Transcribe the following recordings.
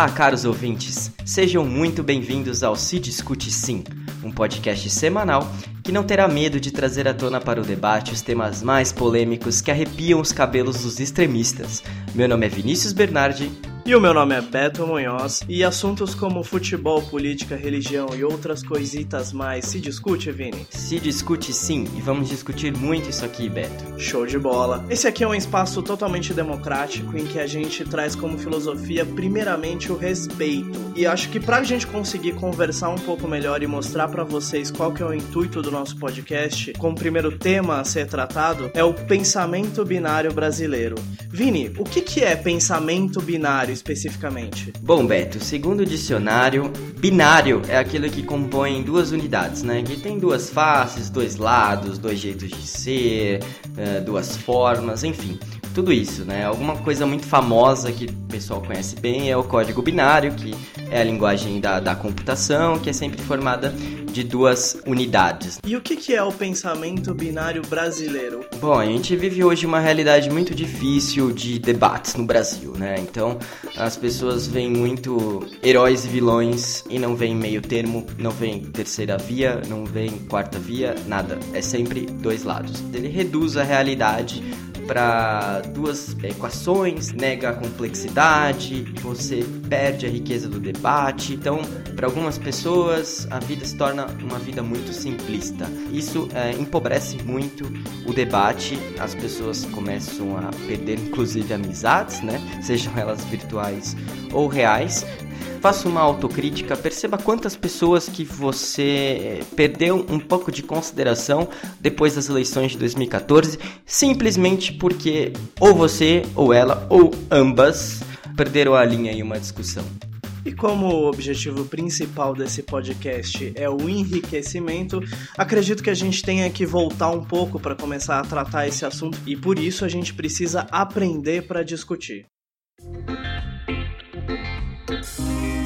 Olá, caros ouvintes. Sejam muito bem-vindos ao Se Discute Sim, um podcast semanal que não terá medo de trazer à tona para o debate os temas mais polêmicos que arrepiam os cabelos dos extremistas. Meu nome é Vinícius Bernardi e o meu nome é Beto Munhoz e assuntos como futebol, política, religião e outras coisitas mais se discute, Vini? Se discute sim, e vamos discutir muito isso aqui, Beto. Show de bola. Esse aqui é um espaço totalmente democrático em que a gente traz como filosofia primeiramente o respeito. E acho que pra gente conseguir conversar um pouco melhor e mostrar para vocês qual que é o intuito do nosso podcast, como primeiro tema a ser tratado é o pensamento binário brasileiro. Vini, o que que é pensamento binário? binário especificamente? Bom, Beto, segundo o dicionário, binário é aquilo que compõe duas unidades, né? Que tem duas faces, dois lados, dois jeitos de ser, eh, duas formas, enfim tudo isso, né? Alguma coisa muito famosa que o pessoal conhece bem é o código binário, que é a linguagem da, da computação, que é sempre formada de duas unidades. E o que, que é o pensamento binário brasileiro? Bom, a gente vive hoje uma realidade muito difícil de debates no Brasil, né? Então as pessoas veem muito heróis e vilões e não veem meio termo, não veem terceira via, não veem quarta via, nada. É sempre dois lados. Ele reduz a realidade para duas equações, nega a complexidade, você perde a riqueza do debate. Então, para algumas pessoas, a vida se torna uma vida muito simplista. Isso é, empobrece muito o debate, as pessoas começam a perder, inclusive, amizades, né? Sejam elas virtuais ou reais, faça uma autocrítica, perceba quantas pessoas que você eh, perdeu um pouco de consideração depois das eleições de 2014, simplesmente porque ou você, ou ela, ou ambas perderam a linha em uma discussão. E como o objetivo principal desse podcast é o enriquecimento, acredito que a gente tenha que voltar um pouco para começar a tratar esse assunto e por isso a gente precisa aprender para discutir. Thank you.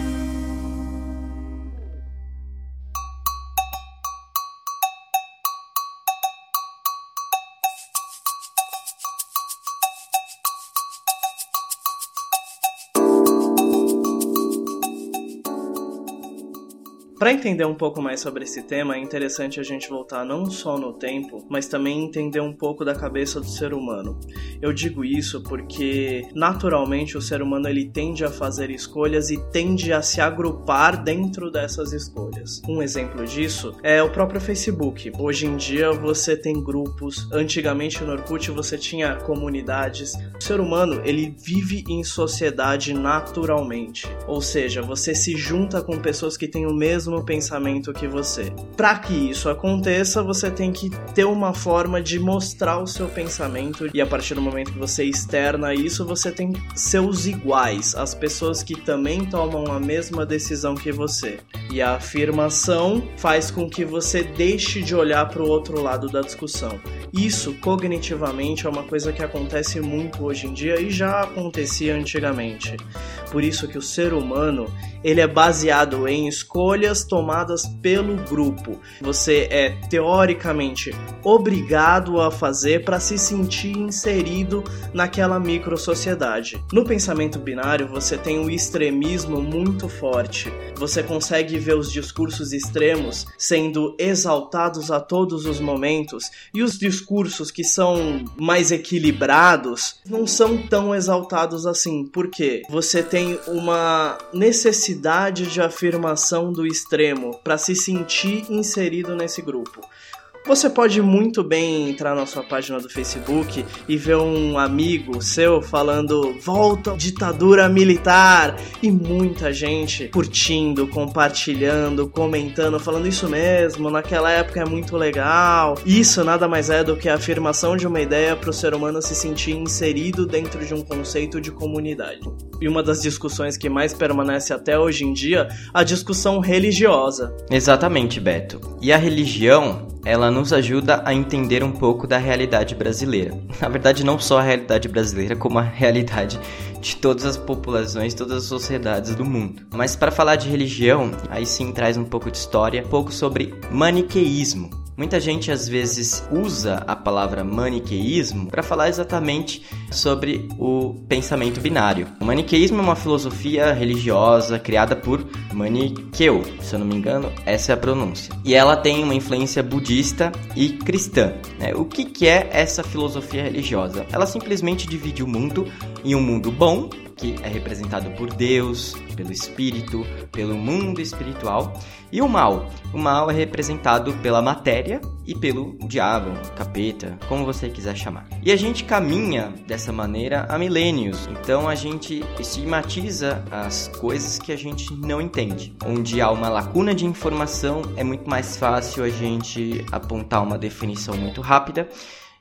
Para entender um pouco mais sobre esse tema, é interessante a gente voltar não só no tempo, mas também entender um pouco da cabeça do ser humano. Eu digo isso porque naturalmente o ser humano ele tende a fazer escolhas e tende a se agrupar dentro dessas escolhas. Um exemplo disso é o próprio Facebook. Hoje em dia você tem grupos, antigamente no Orkut você tinha comunidades. O ser humano ele vive em sociedade naturalmente, ou seja, você se junta com pessoas que têm o mesmo mesmo pensamento que você. Para que isso aconteça, você tem que ter uma forma de mostrar o seu pensamento e a partir do momento que você externa isso, você tem seus iguais, as pessoas que também tomam a mesma decisão que você. E a afirmação faz com que você deixe de olhar para o outro lado da discussão. Isso cognitivamente é uma coisa que acontece muito hoje em dia e já acontecia antigamente. Por isso que o ser humano, ele é baseado em escolhas tomadas pelo grupo. Você é teoricamente obrigado a fazer para se sentir inserido naquela micro sociedade. No pensamento binário, você tem um extremismo muito forte. Você consegue ver os discursos extremos sendo exaltados a todos os momentos e os discursos que são mais equilibrados não são tão exaltados assim. Por quê? Você tem uma necessidade de afirmação do extremo extremo para se sentir inserido nesse grupo. Você pode muito bem entrar na sua página do Facebook e ver um amigo seu falando volta ditadura militar e muita gente curtindo, compartilhando, comentando, falando isso mesmo, naquela época é muito legal. Isso nada mais é do que a afirmação de uma ideia para o ser humano se sentir inserido dentro de um conceito de comunidade. E uma das discussões que mais permanece até hoje em dia, a discussão religiosa. Exatamente, Beto. E a religião ela nos ajuda a entender um pouco da realidade brasileira. Na verdade, não só a realidade brasileira, como a realidade de todas as populações, todas as sociedades do mundo. Mas para falar de religião, aí sim traz um pouco de história, um pouco sobre maniqueísmo. Muita gente às vezes usa a palavra maniqueísmo para falar exatamente sobre o pensamento binário. O maniqueísmo é uma filosofia religiosa criada por Maniqueu, se eu não me engano, essa é a pronúncia. E ela tem uma influência budista e cristã. Né? O que, que é essa filosofia religiosa? Ela simplesmente divide o mundo em um mundo bom que é representado por Deus, pelo espírito, pelo mundo espiritual, e o mal. O mal é representado pela matéria e pelo diabo, capeta, como você quiser chamar. E a gente caminha dessa maneira há milênios, então a gente estigmatiza as coisas que a gente não entende. Onde há uma lacuna de informação, é muito mais fácil a gente apontar uma definição muito rápida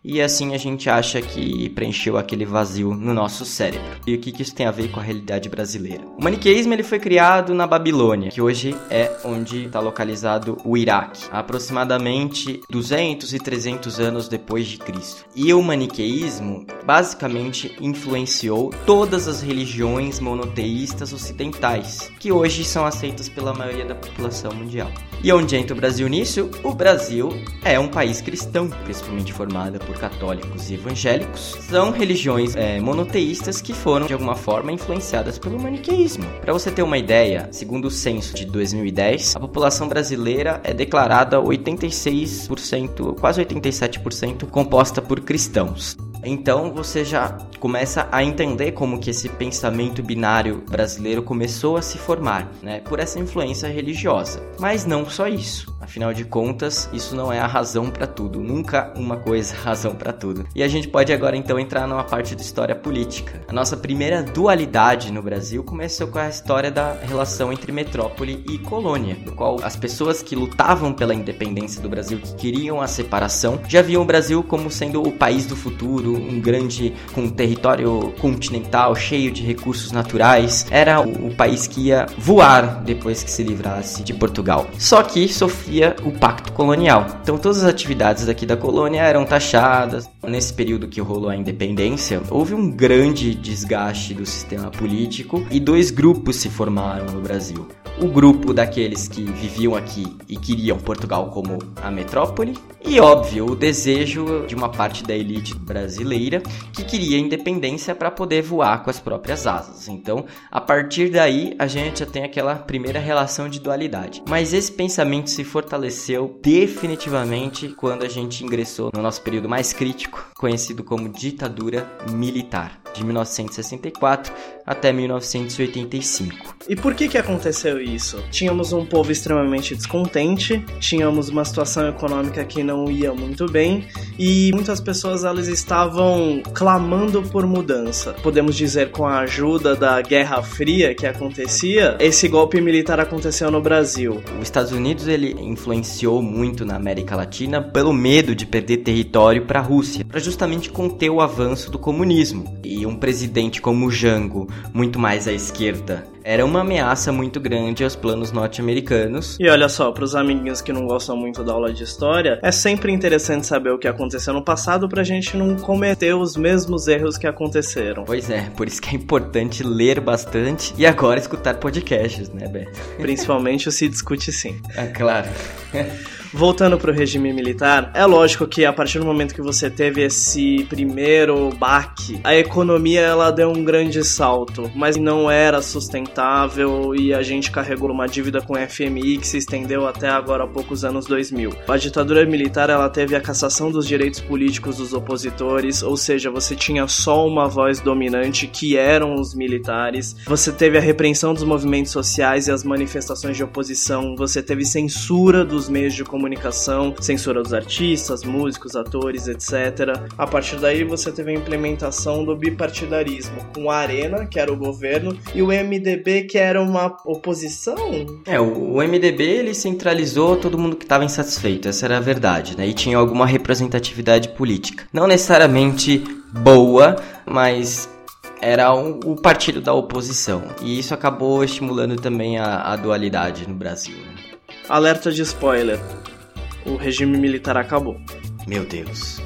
e assim a gente acha que preencheu aquele vazio no nosso cérebro. E o que, isso tem a ver com a realidade brasileira? O maniqueísmo ele foi criado na Babilônia, que hoje é onde está localizado o Iraque, aproximadamente 200 e 300 anos depois de Cristo. E o maniqueísmo basicamente influenciou todas as religiões monoteístas ocidentais, que hoje são aceitas pela maioria da população mundial. E onde entra o Brasil nisso? O Brasil é um país cristão, principalmente formado por católicos e evangélicos. São religiões é, monoteístas que foram, de alguma forma, influenciadas pelo maniqueísmo. Para você ter uma ideia, segundo o censo de 2010, a população brasileira é declarada 86%, quase 87% composta por cristãos. Então você já começa a entender como que esse pensamento binário brasileiro começou a se formar, né, por essa influência religiosa. Mas não só isso. Afinal de contas, isso não é a razão para tudo. Nunca uma coisa é razão para tudo. E a gente pode agora então entrar numa parte de história política. A nossa primeira dualidade no Brasil começou com a história da relação entre metrópole e colônia, do qual as pessoas que lutavam pela independência do Brasil, que queriam a separação, já viam o Brasil como sendo o país do futuro, um grande com território continental cheio de recursos naturais. Era o, o país que ia voar depois que se livrasse de Portugal. Só que sofria o pacto colonial. Então todas as atividades daqui da colônia eram taxadas. Nesse período que rolou a independência, houve um grande desgaste do sistema político e dois grupos se formaram no Brasil o grupo daqueles que viviam aqui e queriam Portugal como a metrópole, e óbvio, o desejo de uma parte da elite brasileira que queria independência para poder voar com as próprias asas. Então, a partir daí, a gente já tem aquela primeira relação de dualidade. Mas esse pensamento se fortaleceu definitivamente quando a gente ingressou no nosso período mais crítico, conhecido como ditadura militar, de 1964 até 1985. E por que que aconteceu isso? Tínhamos um povo extremamente descontente, tínhamos uma situação econômica que não ia muito bem e muitas pessoas elas estavam clamando por mudança. Podemos dizer com a ajuda da Guerra Fria que acontecia, esse golpe militar aconteceu no Brasil. Os Estados Unidos ele influenciou muito na América Latina pelo medo de perder território para a Rússia, para justamente conter o avanço do comunismo. E um presidente como Jango, muito mais à esquerda, era uma ameaça muito grande aos planos norte-americanos. E olha só, para os amiguinhos que não gostam muito da aula de história, é sempre interessante saber o que aconteceu no passado pra gente não cometer os mesmos erros que aconteceram. Pois é, por isso que é importante ler bastante e agora escutar podcasts, né, Beto? Principalmente o Se Discute Sim. É claro. Voltando para o regime militar, é lógico que a partir do momento que você teve esse primeiro baque, a economia ela deu um grande salto, mas não era sustentável e a gente carregou uma dívida com o FMI que se estendeu até agora há poucos anos 2000. A ditadura militar ela teve a cassação dos direitos políticos dos opositores, ou seja, você tinha só uma voz dominante que eram os militares. Você teve a repreensão dos movimentos sociais e as manifestações de oposição, você teve censura dos meios de comunicação comunicação, censura dos artistas, músicos, atores, etc. A partir daí você teve a implementação do bipartidarismo, com a Arena, que era o governo, e o MDB, que era uma oposição. É, o MDB ele centralizou todo mundo que estava insatisfeito, essa era a verdade, né? E tinha alguma representatividade política. Não necessariamente boa, mas era o partido da oposição. E isso acabou estimulando também a, a dualidade no Brasil. Né? Alerta de spoiler o regime militar acabou. Meu Deus.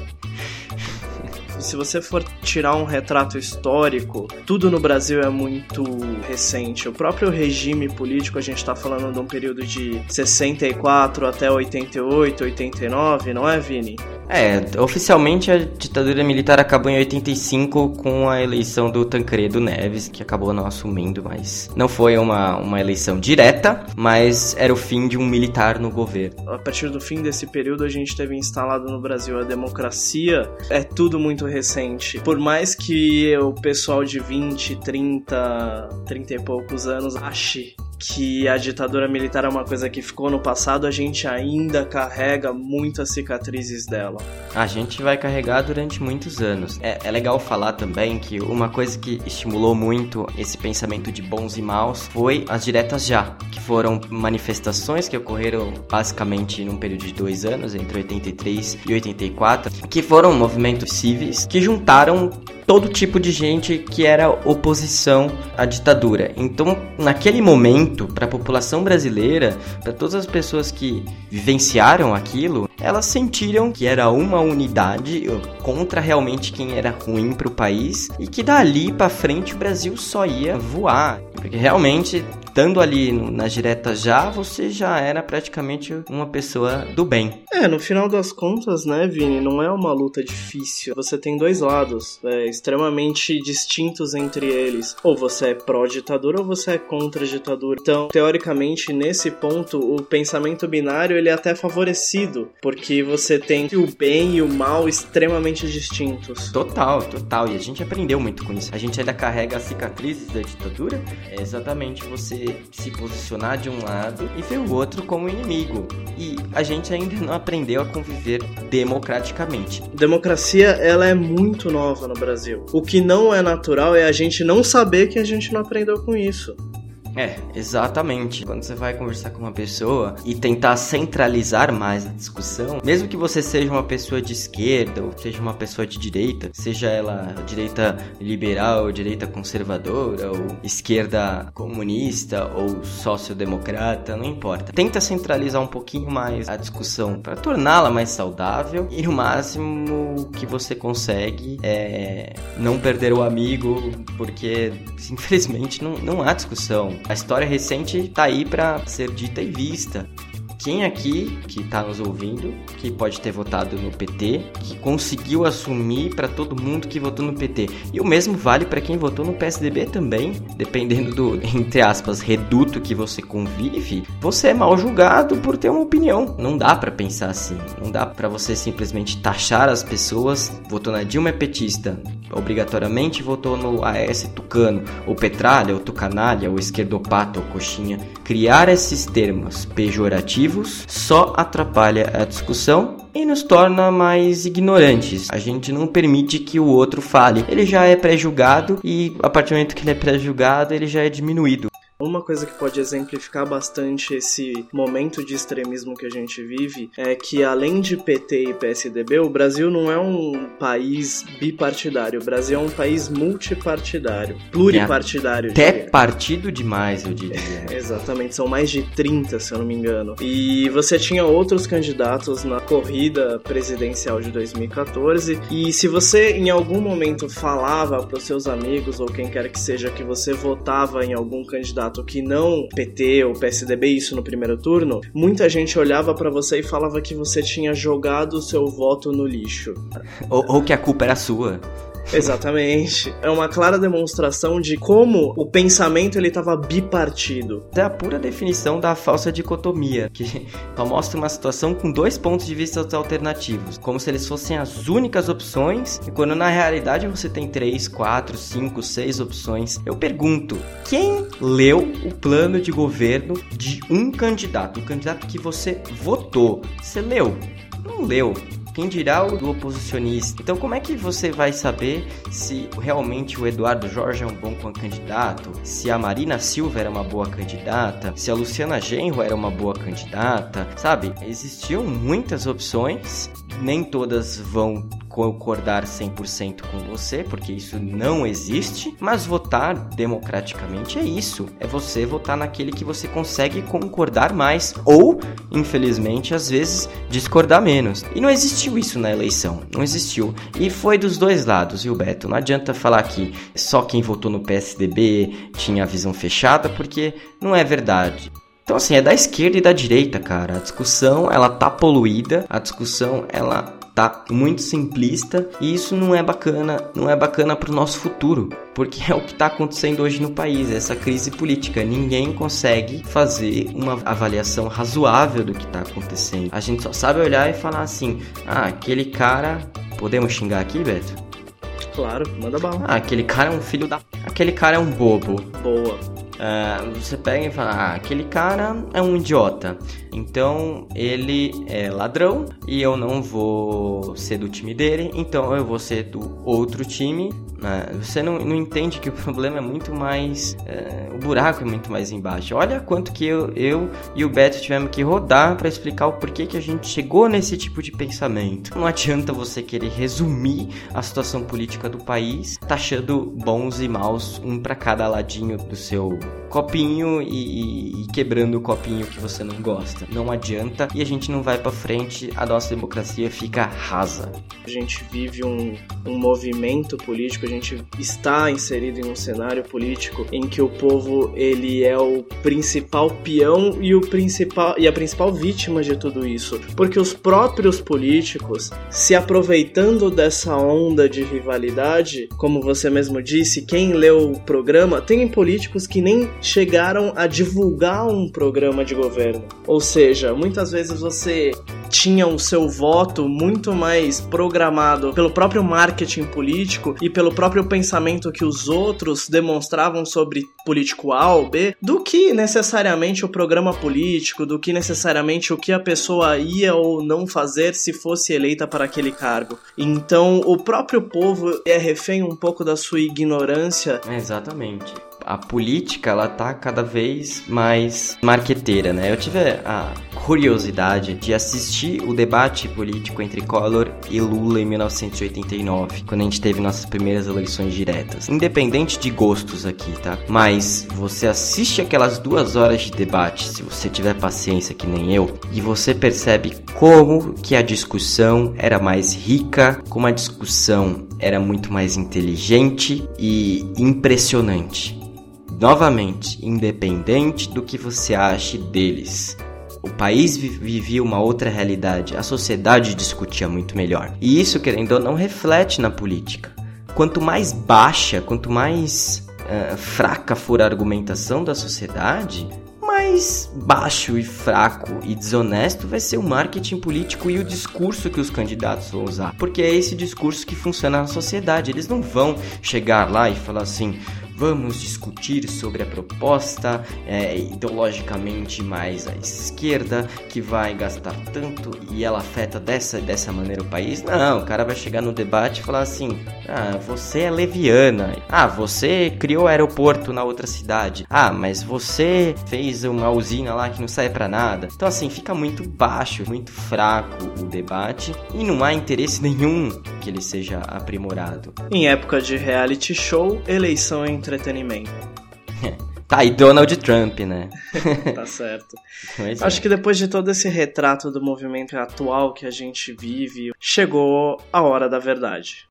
Se você for tirar um retrato histórico, tudo no Brasil é muito recente. O próprio regime político, a gente está falando de um período de 64 até 88, 89, não é, Vini? É, oficialmente a ditadura militar acabou em 85 com a eleição do Tancredo Neves, que acabou não assumindo, mas não foi uma, uma eleição direta, mas era o fim de um militar no governo. A partir do fim desse período, a gente teve instalado no Brasil a democracia. É tudo muito recente. Por mais que o pessoal de 20, 30, 30 e poucos anos ache que a ditadura militar é uma coisa que ficou no passado, a gente ainda carrega muitas cicatrizes dela. A gente vai carregar durante muitos anos. É, é, legal falar também que uma coisa que estimulou muito esse pensamento de bons e maus foi as diretas já, que foram manifestações que ocorreram basicamente num período de dois anos, entre 83 e 84, que foram movimentos civis que juntaram todo tipo de gente que era oposição à ditadura. Então, naquele momento, para a população brasileira, para todas as pessoas que vivenciaram aquilo, elas sentiram que era uma unidade contra realmente quem era ruim para o país e que dali para frente o Brasil só ia voar, porque realmente estando ali nas diretas já, você já era praticamente uma pessoa do bem. É, no final das contas, né, Vini, não é uma luta difícil. Você tem dois lados é, extremamente distintos entre eles. Ou você é pró-ditadura ou você é contra-ditadura. Então, teoricamente, nesse ponto, o pensamento binário ele é até favorecido, porque você tem o bem e o mal extremamente distintos. Total, total. E a gente aprendeu muito com isso. A gente ainda carrega as cicatrizes da ditadura. É exatamente você se posicionar de um lado e ver o outro como inimigo. E a gente ainda não aprendeu a conviver democraticamente. Democracia, ela é muito nova no Brasil. O que não é natural é a gente não saber que a gente não aprendeu com isso. É, exatamente. Quando você vai conversar com uma pessoa e tentar centralizar mais a discussão, mesmo que você seja uma pessoa de esquerda ou seja uma pessoa de direita, seja ela direita liberal, direita conservadora ou esquerda comunista ou social-democrata, não importa. Tenta centralizar um pouquinho mais a discussão para torná-la mais saudável e o máximo que você consegue é não perder o amigo, porque infelizmente não, não há discussão. A história recente tá aí para ser dita e vista quem aqui que está nos ouvindo, que pode ter votado no PT, que conseguiu assumir para todo mundo que votou no PT. E o mesmo vale para quem votou no PSDB também, dependendo do, entre aspas, reduto que você convive, você é mal julgado por ter uma opinião. Não dá para pensar assim. Não dá para você simplesmente taxar as pessoas, votou na Dilma é petista, obrigatoriamente votou no AS Tucano, ou Petralha, ou Tucanalha, ou Esquerdopato, ou Coxinha. Criar esses termos pejorativos só atrapalha a discussão e nos torna mais ignorantes. A gente não permite que o outro fale. Ele já é pré-julgado e a partir do momento que ele é pré-julgado, ele já é diminuído. Uma coisa que pode exemplificar bastante esse momento de extremismo que a gente vive é que, além de PT e PSDB, o Brasil não é um país bipartidário. O Brasil é um país multipartidário, pluripartidário. Até partido demais, eu diria. Exatamente, são mais de 30, se eu não me engano. E você tinha outros candidatos na corrida presidencial de 2014. E se você em algum momento falava para os seus amigos ou quem quer que seja que você votava em algum candidato candidato que não PT ou PSDB, isso no primeiro turno, muita gente olhava para você e falava que você tinha jogado o seu voto no lixo. Ou, ou que a culpa era sua. Exatamente. É uma clara demonstração de como o pensamento ele estava bipartido. É a pura definição da falsa dicotomia, que mostra uma situação com dois pontos de vista alternativos, como se eles fossem as únicas opções, e quando na realidade você tem três, quatro, cinco, seis opções. Eu pergunto, quem leu o plano de governo de um candidato, o candidato que você votou? Você leu? Não leu quem dirá o do oposicionista. Então, como é que você vai saber se realmente o Eduardo Jorge é um bom candidato? Se a Marina Silva era uma boa candidata? Se a Luciana Genro era uma boa candidata? Sabe? Existiam muitas opções nem todas vão concordar 100% com você, porque isso não existe, mas votar democraticamente é isso, é você votar naquele que você consegue concordar mais ou, infelizmente, às vezes discordar menos. E não existiu isso na eleição, não existiu. E foi dos dois lados, viu, Beto? Não adianta falar que só quem votou no PSDB tinha a visão fechada, porque não é verdade. Então assim, é da esquerda e da direita, cara. A discussão, ela tá poluída, a discussão, ela tá muito simplista e isso não é bacana, não é bacana pro nosso futuro, porque é o que está acontecendo hoje no país, essa crise política. Ninguém consegue fazer uma avaliação razoável do que está acontecendo. A gente só sabe olhar e falar assim: "Ah, aquele cara, podemos xingar aqui, Beto?" Claro, manda bala. Ah, aquele cara é um filho da. Aquele cara é um bobo. Boa. Uh, você pega e fala, ah, aquele cara é um idiota. Então ele é ladrão e eu não vou ser do time dele, então eu vou ser do outro time. Uh, você não, não entende que o problema é muito mais. Uh, o buraco é muito mais embaixo. Olha quanto que eu, eu e o Beto tivemos que rodar para explicar o porquê que a gente chegou nesse tipo de pensamento. Não adianta você querer resumir a situação política do país taxando bons e maus um para cada ladinho do seu copinho e, e, quebrando o copinho que você não gosta. Não adianta e a gente não vai para frente, a nossa democracia fica rasa. A gente vive um, um movimento político, a gente está inserido em um cenário político em que o povo ele é o principal peão e o principal e a principal vítima de tudo isso, porque os próprios políticos se aproveitando dessa onda de rivalidade, como você mesmo disse, quem leu o programa, tem políticos que chegaram a divulgar um programa de governo. Ou seja, muitas vezes você tinha o seu voto muito mais programado pelo próprio marketing político e pelo próprio pensamento que os outros demonstravam sobre político A ou B, do que necessariamente o programa político, do que necessariamente o que a pessoa ia ou não fazer se fosse eleita para aquele cargo. Então, o próprio povo é refém um pouco da sua ignorância. Exatamente a política ela tá cada vez mais marqueteira, né? Eu tive a curiosidade de assistir o debate político entre Collor e Lula em 1989, quando a gente teve nossas primeiras eleições diretas. Independente de gostos aqui, tá? Mas você assiste aquelas duas horas de debate, se você tiver paciência que nem eu, e você percebe como que a discussão era mais rica, como a discussão era muito mais inteligente e impressionante novamente, independente do que você ache deles. O país vivia uma outra realidade, a sociedade discutia muito melhor. E isso, querendo ou não, reflete na política. Quanto mais baixa, quanto mais uh, fraca for a argumentação da sociedade, mais baixo e fraco e desonesto vai ser o marketing político e o discurso que os candidatos vão usar. Porque é esse discurso que funciona na sociedade. Eles não vão chegar lá e falar assim: vamos discutir sobre a proposta é, ideologicamente mais à esquerda, que vai gastar tanto e ela afeta dessa dessa maneira o país. Não, o cara vai chegar no debate e falar assim: ah, você é leviana. Ah, você criou aeroporto na outra cidade. Ah, mas você fez uma usina lá que não sai para nada. Então, assim, fica muito baixo, muito fraco o debate e não há interesse nenhum que ele seja aprimorado. Em época de reality show, eleição entre entretenimento. Tá, e Donald Trump, né? tá certo. Acho é. que depois de todo esse retrato do movimento atual que a gente vive, chegou a hora da verdade.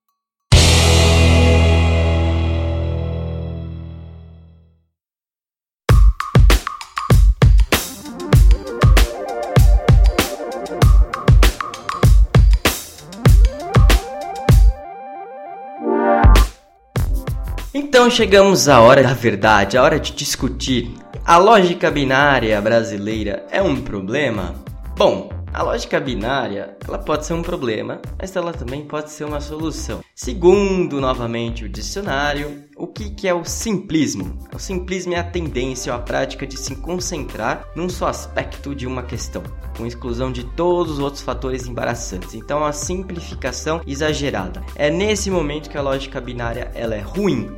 Então chegamos à hora da verdade, a hora de discutir. A lógica binária brasileira é um problema? Bom, a lógica binária, ela pode ser um problema, mas ela também pode ser uma solução. Segundo, novamente, o dicionário, o que, que é o simplismo? O simplismo é a tendência ou a prática de se concentrar num só aspecto de uma questão, com exclusão de todos os outros fatores embaraçantes. Então, a simplificação exagerada. É nesse momento que a lógica binária ela é ruim,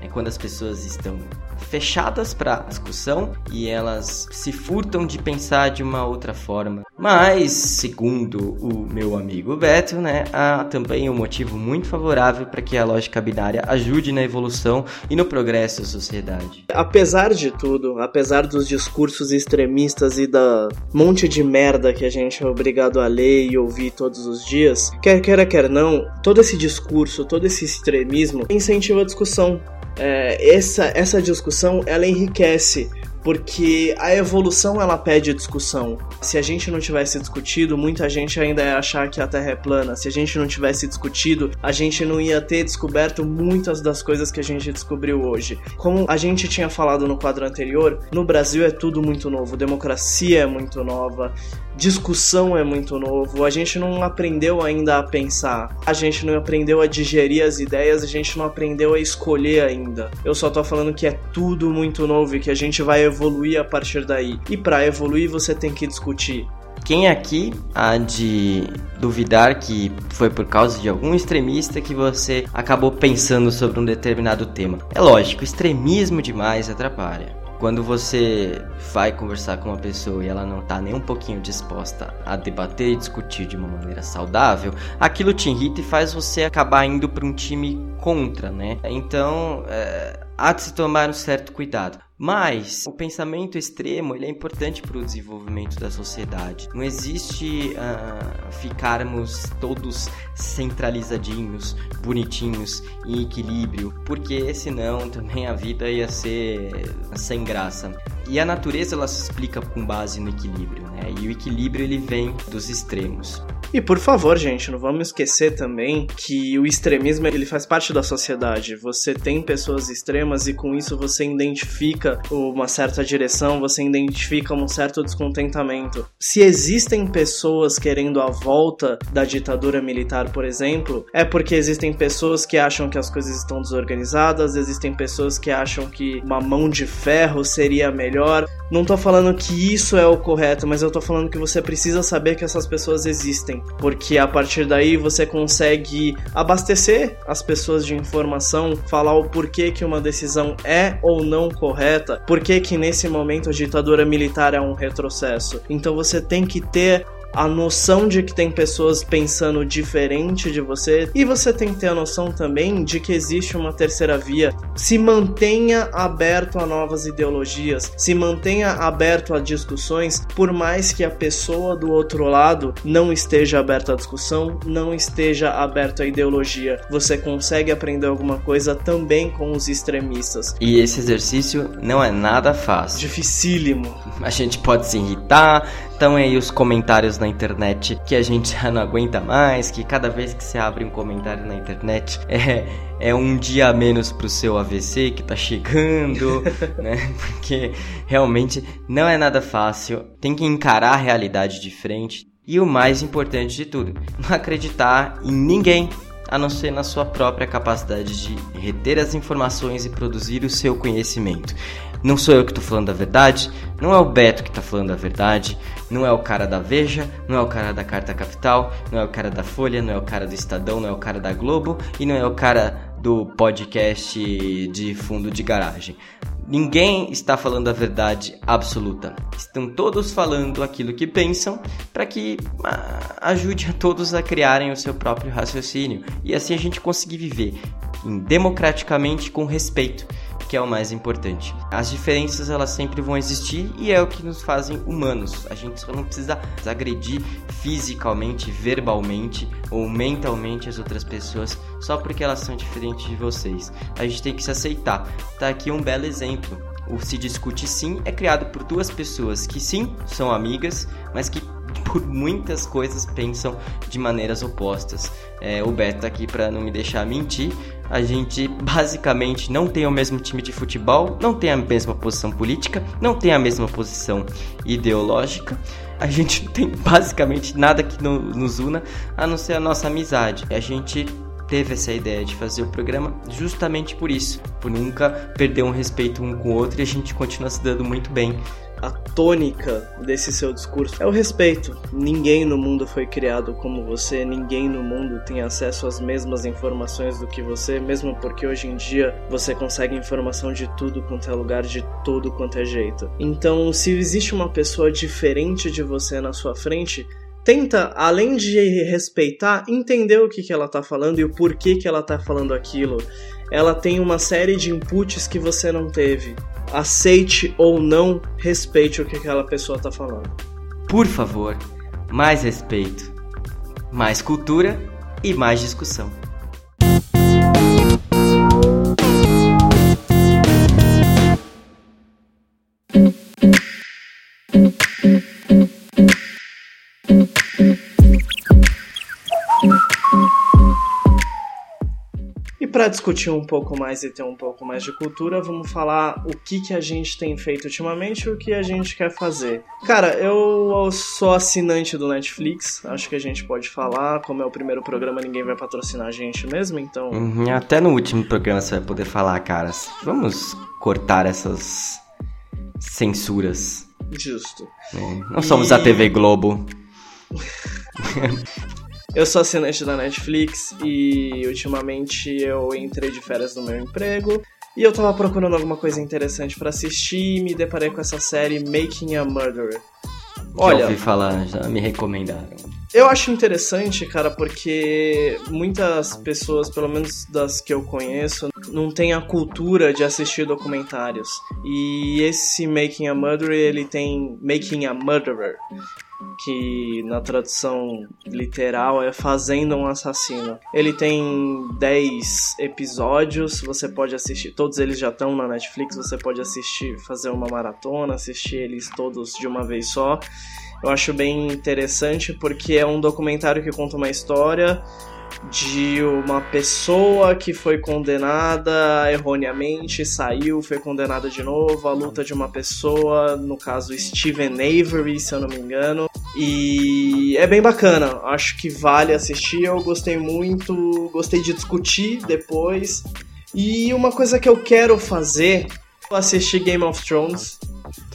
é quando as pessoas estão fechadas para discussão e elas se furtam de pensar de uma outra forma. Mas, segundo o meu amigo Beto, né, há também um motivo muito favorável para que a lógica binária ajude na evolução e no progresso da sociedade. Apesar de tudo, apesar dos discursos extremistas e da monte de merda que a gente é obrigado a ler e ouvir todos os dias, quer queira, quer não, todo esse discurso, todo esse extremismo incentiva a discussão. É, essa, essa discussão ela enriquece porque a evolução ela pede discussão. Se a gente não tivesse discutido, muita gente ainda ia achar que a Terra é plana. Se a gente não tivesse discutido, a gente não ia ter descoberto muitas das coisas que a gente descobriu hoje. Como a gente tinha falado no quadro anterior, no Brasil é tudo muito novo, democracia é muito nova, discussão é muito novo, a gente não aprendeu ainda a pensar, a gente não aprendeu a digerir as ideias, a gente não aprendeu a escolher ainda. Eu só tô falando que é tudo muito novo e que a gente vai evoluir a partir daí. E para evoluir você tem que discutir. Quem aqui há de duvidar que foi por causa de algum extremista que você acabou pensando sobre um determinado tema? É lógico, extremismo demais atrapalha. Quando você vai conversar com uma pessoa e ela não está nem um pouquinho disposta a debater e discutir de uma maneira saudável, aquilo te irrita e faz você acabar indo para um time contra, né? Então, é, há de se tomar um certo cuidado. Mas o pensamento extremo ele é importante para o desenvolvimento da sociedade. Não existe uh, ficarmos todos centralizadinhos, bonitinhos, em equilíbrio, porque senão também a vida ia ser sem graça. E a natureza ela se explica com base no equilíbrio, né? E o equilíbrio ele vem dos extremos. E por favor, gente, não vamos esquecer também que o extremismo ele faz parte da sociedade. Você tem pessoas extremas e com isso você identifica uma certa direção, você identifica um certo descontentamento. Se existem pessoas querendo a volta da ditadura militar, por exemplo, é porque existem pessoas que acham que as coisas estão desorganizadas, existem pessoas que acham que uma mão de ferro seria melhor. Não tô falando que isso é o correto, mas eu tô falando que você precisa saber que essas pessoas existem porque a partir daí você consegue abastecer as pessoas de informação, falar o porquê que uma decisão é ou não correta, porquê que nesse momento a ditadura militar é um retrocesso. Então você tem que ter a noção de que tem pessoas pensando diferente de você e você tem que ter a noção também de que existe uma terceira via. Se mantenha aberto a novas ideologias, se mantenha aberto a discussões, por mais que a pessoa do outro lado não esteja aberta à discussão, não esteja aberto à ideologia. Você consegue aprender alguma coisa também com os extremistas. E esse exercício não é nada fácil. Dificílimo. A gente pode se irritar, Estão aí os comentários na internet que a gente já não aguenta mais, que cada vez que você abre um comentário na internet é, é um dia a menos pro seu AVC que tá chegando, né? Porque realmente não é nada fácil. Tem que encarar a realidade de frente. E o mais importante de tudo, não acreditar em ninguém a não ser na sua própria capacidade de reter as informações e produzir o seu conhecimento. Não sou eu que estou falando a verdade, não é o Beto que está falando a verdade, não é o cara da Veja, não é o cara da Carta Capital, não é o cara da Folha, não é o cara do Estadão, não é o cara da Globo e não é o cara do podcast de fundo de garagem. Ninguém está falando a verdade absoluta. Estão todos falando aquilo que pensam para que ah, ajude a todos a criarem o seu próprio raciocínio e assim a gente conseguir viver democraticamente com respeito que é o mais importante. As diferenças elas sempre vão existir e é o que nos fazem humanos. A gente só não precisa agredir fisicamente, verbalmente ou mentalmente as outras pessoas só porque elas são diferentes de vocês. A gente tem que se aceitar. Tá aqui um belo exemplo. O Se Discute Sim é criado por duas pessoas que sim são amigas, mas que por muitas coisas pensam de maneiras opostas. É, o Beto tá aqui para não me deixar mentir. A gente basicamente não tem o mesmo time de futebol, não tem a mesma posição política, não tem a mesma posição ideológica. A gente não tem basicamente nada que nos una a não ser a nossa amizade. A gente teve essa ideia de fazer o programa justamente por isso, por nunca perder um respeito um com o outro e a gente continua se dando muito bem a tônica desse seu discurso é o respeito. Ninguém no mundo foi criado como você, ninguém no mundo tem acesso às mesmas informações do que você, mesmo porque hoje em dia você consegue informação de tudo quanto é lugar, de tudo quanto é jeito. Então, se existe uma pessoa diferente de você na sua frente, tenta, além de respeitar, entender o que, que ela tá falando e o porquê que ela tá falando aquilo. Ela tem uma série de inputs que você não teve. Aceite ou não, respeite o que aquela pessoa tá falando. Por favor, mais respeito, mais cultura e mais discussão. Para discutir um pouco mais e ter um pouco mais de cultura, vamos falar o que, que a gente tem feito ultimamente e o que a gente quer fazer. Cara, eu sou assinante do Netflix, acho que a gente pode falar. Como é o primeiro programa, ninguém vai patrocinar a gente mesmo, então. Uhum, até no último programa você vai poder falar, cara. Vamos cortar essas censuras. Justo. É, não somos e... a TV Globo. Eu sou assinante da Netflix e ultimamente eu entrei de férias no meu emprego e eu tava procurando alguma coisa interessante para assistir e me deparei com essa série Making a Murderer. Olha, já ouvi falar, já me recomendaram. Eu acho interessante, cara, porque muitas pessoas, pelo menos das que eu conheço, não têm a cultura de assistir documentários. E esse Making a Murderer, ele tem Making a Murderer que na tradução literal é Fazendo um Assassino. Ele tem 10 episódios, você pode assistir, todos eles já estão na Netflix, você pode assistir, fazer uma maratona, assistir eles todos de uma vez só. Eu acho bem interessante porque é um documentário que conta uma história de uma pessoa que foi condenada erroneamente, saiu, foi condenada de novo, a luta de uma pessoa, no caso Steven Avery, se eu não me engano. E é bem bacana, acho que vale assistir, eu gostei muito, gostei de discutir depois. E uma coisa que eu quero fazer, assistir Game of Thrones.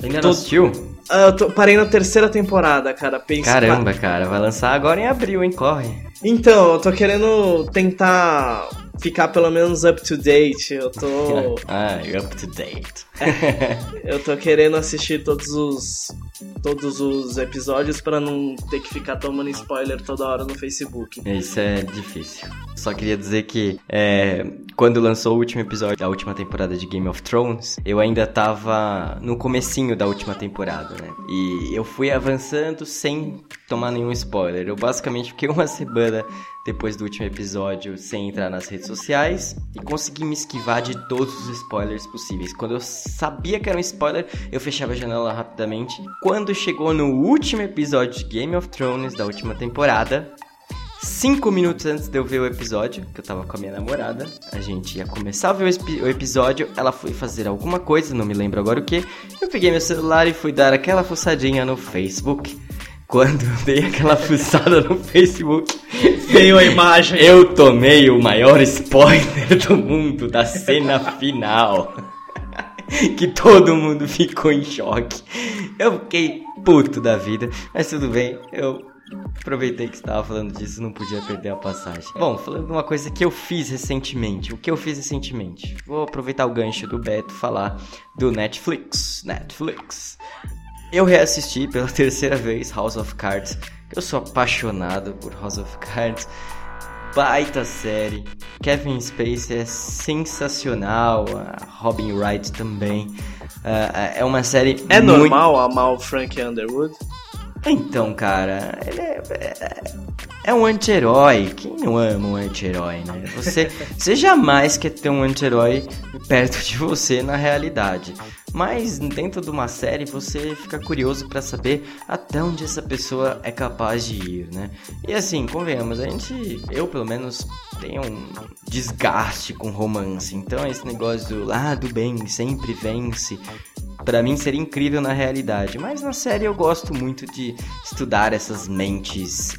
Ainda não assistiu? Ah, eu tô, parei na terceira temporada, cara. Pensa, Caramba, cara, vai lançar agora em abril, hein? Corre. Então, eu tô querendo tentar ficar pelo menos up to date. Eu tô. ah, up to date. eu tô querendo assistir todos os todos os episódios para não ter que ficar tomando spoiler toda hora no Facebook. Isso é difícil. Só queria dizer que é, quando lançou o último episódio da última temporada de Game of Thrones, eu ainda tava no comecinho da última temporada, né? E eu fui avançando sem tomar nenhum spoiler. Eu basicamente fiquei uma semana depois do último episódio sem entrar nas redes sociais e consegui me esquivar de todos os spoilers possíveis. Quando eu sabia que era um spoiler, eu fechava a janela rapidamente. Quando chegou no último episódio de Game of Thrones da última temporada, cinco minutos antes de eu ver o episódio, que eu tava com a minha namorada, a gente ia começar a ver o, episódio, ela foi fazer alguma coisa, não me lembro agora o que. Eu peguei meu celular e fui dar aquela fuçadinha no Facebook. Quando eu dei aquela fuçada no Facebook, veio a imagem. Eu tomei o maior spoiler do mundo da cena final. que todo mundo ficou em choque. Eu fiquei puto da vida, mas tudo bem, eu aproveitei que estava falando disso, não podia perder a passagem. Bom, falando de uma coisa que eu fiz recentemente, o que eu fiz recentemente? Vou aproveitar o gancho do Beto falar do Netflix. Netflix. Eu reassisti pela terceira vez House of Cards. Eu sou apaixonado por House of Cards. Baita série. Kevin Spacey é sensacional. A Robin Wright também. Uh, é uma série. É muito... normal amar o Frank Underwood? Então, cara, ele é, é, é um anti-herói. Quem não ama um anti-herói, né? Você, você jamais quer ter um anti-herói perto de você na realidade. Mas dentro de uma série você fica curioso para saber até onde essa pessoa é capaz de ir, né? E assim, convenhamos, a gente, eu pelo menos tenho um desgaste com romance. Então esse negócio do lado bem sempre vence para mim seria incrível na realidade, mas na série eu gosto muito de estudar essas mentes.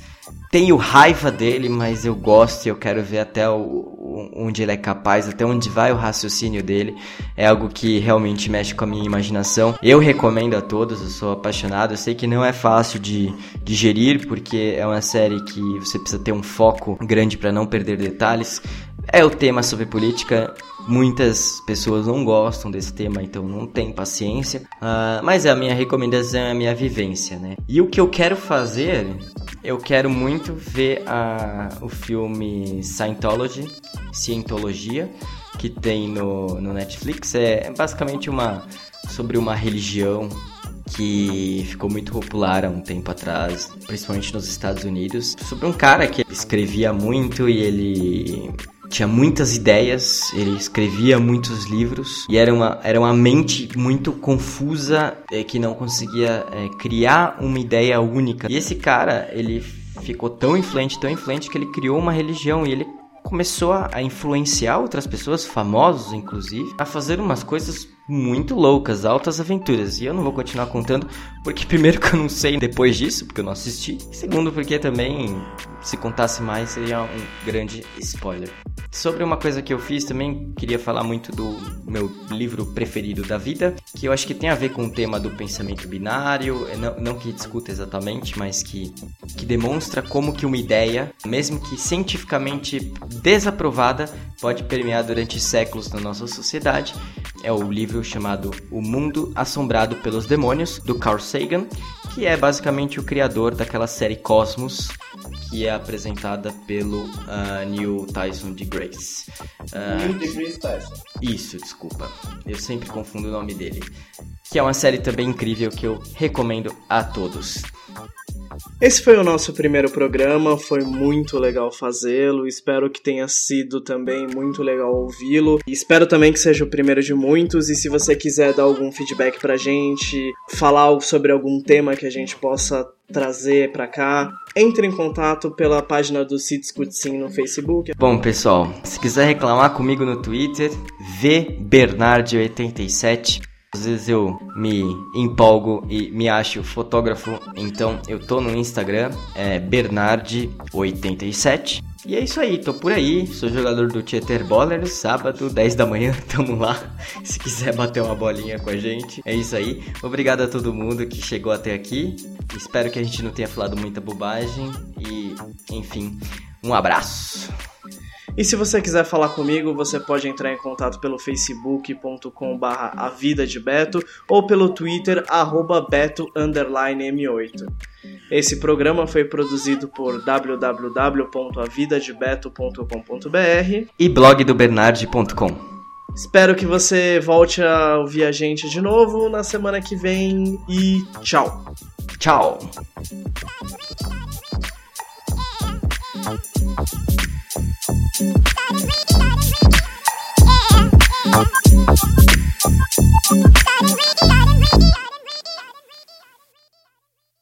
Tenho raiva dele, mas eu gosto e eu quero ver até o, onde ele é capaz, até onde vai o raciocínio dele. É algo que realmente mexe com a minha imaginação. Eu recomendo a todos, eu sou apaixonado. Eu sei que não é fácil de digerir, porque é uma série que você precisa ter um foco grande para não perder detalhes. É o tema sobre política. Muitas pessoas não gostam desse tema, então não tem paciência. Uh, mas é a minha recomendação, é a minha vivência, né? E o que eu quero fazer, eu quero muito ver a, o filme Scientology, Cientologia, que tem no, no Netflix. É, é basicamente uma sobre uma religião que ficou muito popular há um tempo atrás, principalmente nos Estados Unidos, sobre um cara que escrevia muito e ele tinha muitas ideias, ele escrevia muitos livros e era uma, era uma mente muito confusa é, que não conseguia é, criar uma ideia única. E esse cara, ele ficou tão influente, tão influente que ele criou uma religião e ele começou a influenciar outras pessoas, famosos inclusive, a fazer umas coisas muito loucas, altas aventuras. E eu não vou continuar contando, porque primeiro que eu não sei depois disso, porque eu não assisti. E segundo porque também, se contasse mais, seria um grande spoiler. Sobre uma coisa que eu fiz também, queria falar muito do meu livro preferido da vida, que eu acho que tem a ver com o tema do pensamento binário, é, não, não que discuta exatamente, mas que, que demonstra como que uma ideia, mesmo que cientificamente desaprovada, pode permear durante séculos na nossa sociedade. É o livro chamado O Mundo Assombrado pelos Demônios, do Carl Sagan, que é basicamente o criador daquela série Cosmos, que é apresentada pelo uh, Neil Tyson de Grace. Uh, Neil deGrasse Tyson. Isso, desculpa. Eu sempre confundo o nome dele. Que é uma série também incrível que eu recomendo a todos. Esse foi o nosso primeiro programa, foi muito legal fazê-lo. Espero que tenha sido também muito legal ouvi-lo. Espero também que seja o primeiro de muitos. E se você quiser dar algum feedback pra gente, falar sobre algum tema que a gente possa trazer para cá, entre em contato pela página do Se Discute Sim no Facebook. Bom, pessoal, se quiser reclamar comigo no Twitter, vbernard87 às vezes eu me empolgo e me acho fotógrafo, então eu tô no Instagram, é Bernard87. E é isso aí, tô por aí, sou jogador do Tieter Bowler, sábado, 10 da manhã, tamo lá. Se quiser bater uma bolinha com a gente, é isso aí. Obrigado a todo mundo que chegou até aqui. Espero que a gente não tenha falado muita bobagem e, enfim, um abraço. E se você quiser falar comigo, você pode entrar em contato pelo facebook.com a vida de Beto ou pelo Twitter arroba Beto M8. Esse programa foi produzido por www.avidadebeto.com.br e blogdobernard.com. Espero que você volte a ouvir a gente de novo na semana que vem e tchau. Tchau. Got it,